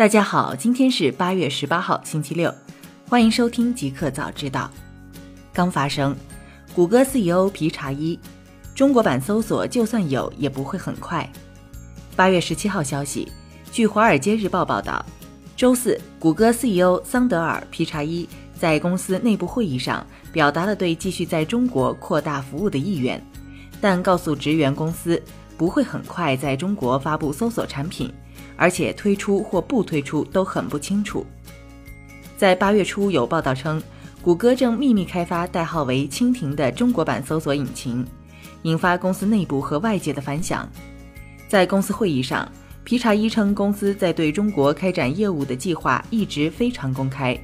大家好，今天是八月十八号，星期六，欢迎收听极客早知道。刚发生，谷歌 CEO 皮查伊，中国版搜索就算有也不会很快。八月十七号消息，据《华尔街日报》报道，周四，谷歌 CEO 桑德尔皮查伊在公司内部会议上表达了对继续在中国扩大服务的意愿，但告诉职员公司不会很快在中国发布搜索产品，而且推出或不推出都很不清楚。在八月初有报道称，谷歌正秘密开发代号为“蜻蜓”的中国版搜索引擎，引发公司内部和外界的反响。在公司会议上，皮查伊称，公司在对中国开展业务的计划一直非常公开，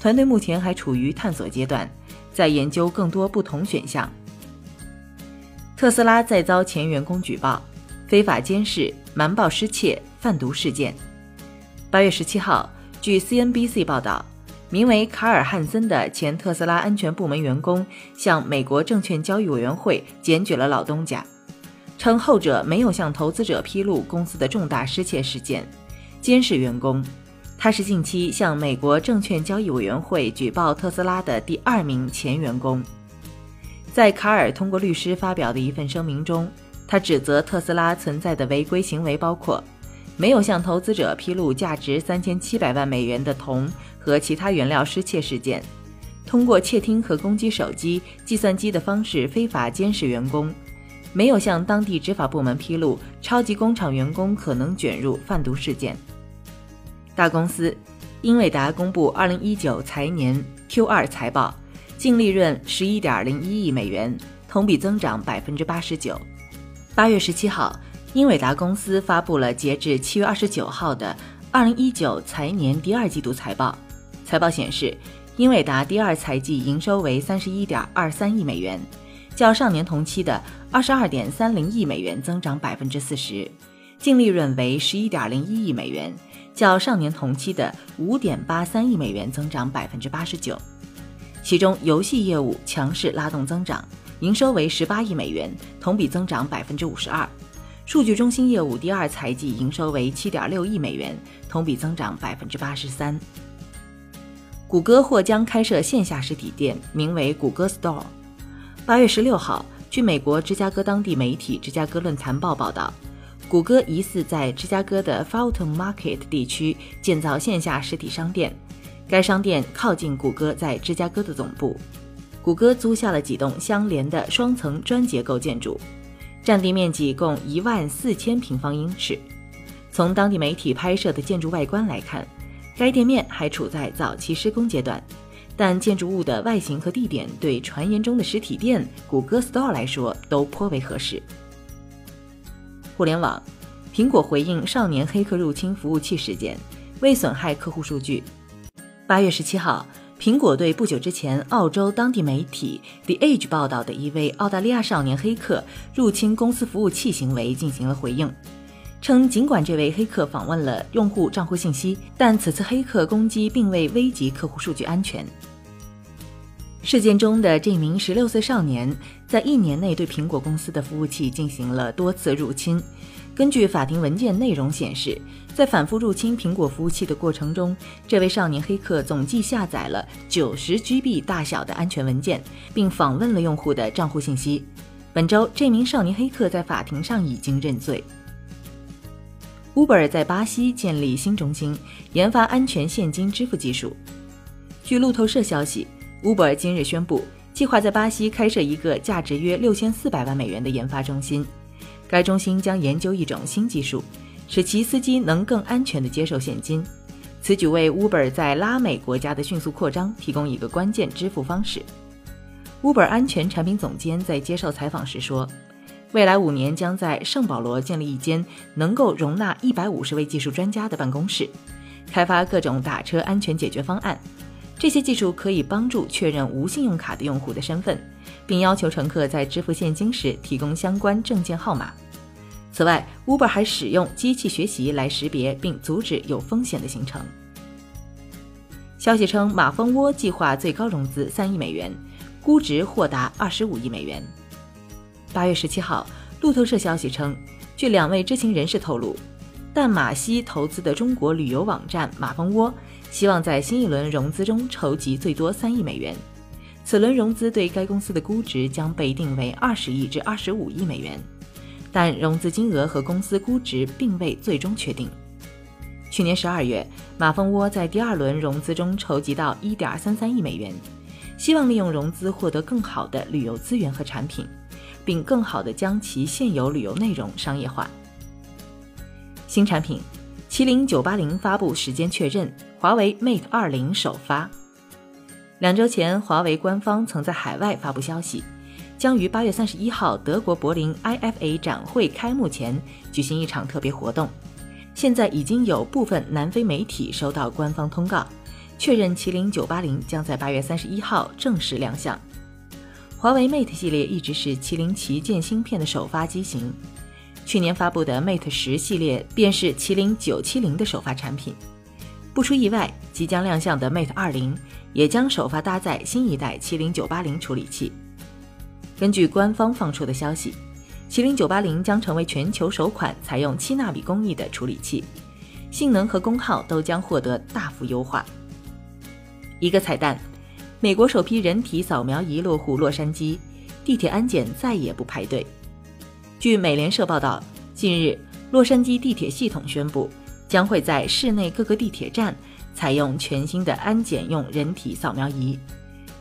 团队目前还处于探索阶段，在研究更多不同选项。特斯拉再遭前员工举报，非法监视、瞒报失窃、贩毒事件。八月十七号，据 CNBC 报道，名为卡尔汉森的前特斯拉安全部门员工向美国证券交易委员会检举了老东家。称后者没有向投资者披露公司的重大失窃事件，监视员工。他是近期向美国证券交易委员会举报特斯拉的第二名前员工。在卡尔通过律师发表的一份声明中，他指责特斯拉存在的违规行为包括没有向投资者披露价值三千七百万美元的铜和其他原料失窃事件，通过窃听和攻击手机、计算机的方式非法监视员工。没有向当地执法部门披露超级工厂员工可能卷入贩毒事件。大公司英伟达公布二零一九财年 Q 二财报，净利润十一点零一亿美元，同比增长百分之八十九。八月十七号，英伟达公司发布了截至七月二十九号的二零一九财年第二季度财报。财报显示，英伟达第二财季营收为三十一点二三亿美元。较上年同期的二十二点三零亿美元增长百分之四十，净利润为十一点零一亿美元，较上年同期的五点八三亿美元增长百分之八十九。其中，游戏业务强势拉动增长，营收为十八亿美元，同比增长百分之五十二。数据中心业务第二财季营收为七点六亿美元，同比增长百分之八十三。谷歌或将开设线下实体店，名为谷歌 Store。八月十六号，据美国芝加哥当地媒体《芝加哥论坛报》报道，谷歌疑似在芝加哥的 Fulton Market 地区建造线下实体商店，该商店靠近谷歌在芝加哥的总部。谷歌租下了几栋相连的双层砖结构建筑，占地面积共一万四千平方英尺。从当地媒体拍摄的建筑外观来看，该店面还处在早期施工阶段。但建筑物的外形和地点对传言中的实体店谷歌 Store 来说都颇为合适。互联网，苹果回应少年黑客入侵服务器事件，未损害客户数据。八月十七号，苹果对不久之前澳洲当地媒体 The Age 报道的一位澳大利亚少年黑客入侵公司服务器行为进行了回应，称尽管这位黑客访问了用户账户信息，但此次黑客攻击并未危及客户数据安全。事件中的这名十六岁少年，在一年内对苹果公司的服务器进行了多次入侵。根据法庭文件内容显示，在反复入侵苹果服务器的过程中，这位少年黑客总计下载了九十 GB 大小的安全文件，并访问了用户的账户信息。本周，这名少年黑客在法庭上已经认罪。Uber 在巴西建立新中心，研发安全现金支付技术。据路透社消息。Uber 今日宣布，计划在巴西开设一个价值约六千四百万美元的研发中心。该中心将研究一种新技术，使其司机能更安全地接受现金。此举为 Uber 在拉美国家的迅速扩张提供一个关键支付方式。Uber 安全产品总监在接受采访时说：“未来五年将在圣保罗建立一间能够容纳一百五十位技术专家的办公室，开发各种打车安全解决方案。”这些技术可以帮助确认无信用卡的用户的身份，并要求乘客在支付现金时提供相关证件号码。此外，Uber 还使用机器学习来识别并阻止有风险的行程。消息称，马蜂窝计划最高融资三亿美元，估值或达二十五亿美元。八月十七号，路透社消息称，据两位知情人士透露，但马西投资的中国旅游网站马蜂窝希望在新一轮融资中筹集最多三亿美元。此轮融资对该公司的估值将被定为二十亿至二十五亿美元，但融资金额和公司估值并未最终确定。去年十二月，马蜂窝在第二轮融资中筹集到一点三三亿美元，希望利用融资获得更好的旅游资源和产品，并更好地将其现有旅游内容商业化。新产品，麒麟九八零发布时间确认，华为 Mate 二零首发。两周前，华为官方曾在海外发布消息，将于八月三十一号德国柏林 IFA 展会开幕前举行一场特别活动。现在已经有部分南非媒体收到官方通告，确认麒麟九八零将在八月三十一号正式亮相。华为 Mate 系列一直是麒麟旗舰芯片的首发机型。去年发布的 Mate 十系列便是麒麟九七零的首发产品。不出意外，即将亮相的 Mate 二零也将首发搭载新一代麒麟九八零处理器。根据官方放出的消息，麒麟九八零将成为全球首款采用七纳米工艺的处理器，性能和功耗都将获得大幅优化。一个彩蛋：美国首批人体扫描仪落户洛杉矶，地铁安检再也不排队。据美联社报道，近日，洛杉矶地铁系统宣布，将会在市内各个地铁站采用全新的安检用人体扫描仪。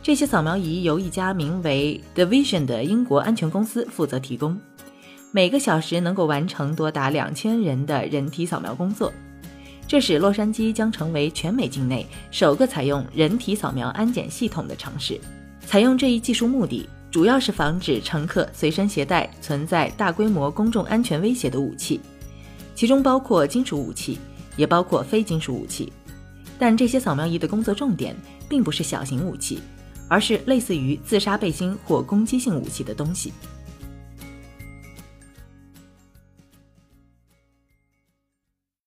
这些扫描仪由一家名为 Division 的英国安全公司负责提供，每个小时能够完成多达两千人的人体扫描工作。这使洛杉矶将成为全美境内首个采用人体扫描安检系统的城市。采用这一技术目的。主要是防止乘客随身携带存在大规模公众安全威胁的武器，其中包括金属武器，也包括非金属武器。但这些扫描仪的工作重点并不是小型武器，而是类似于自杀背心或攻击性武器的东西。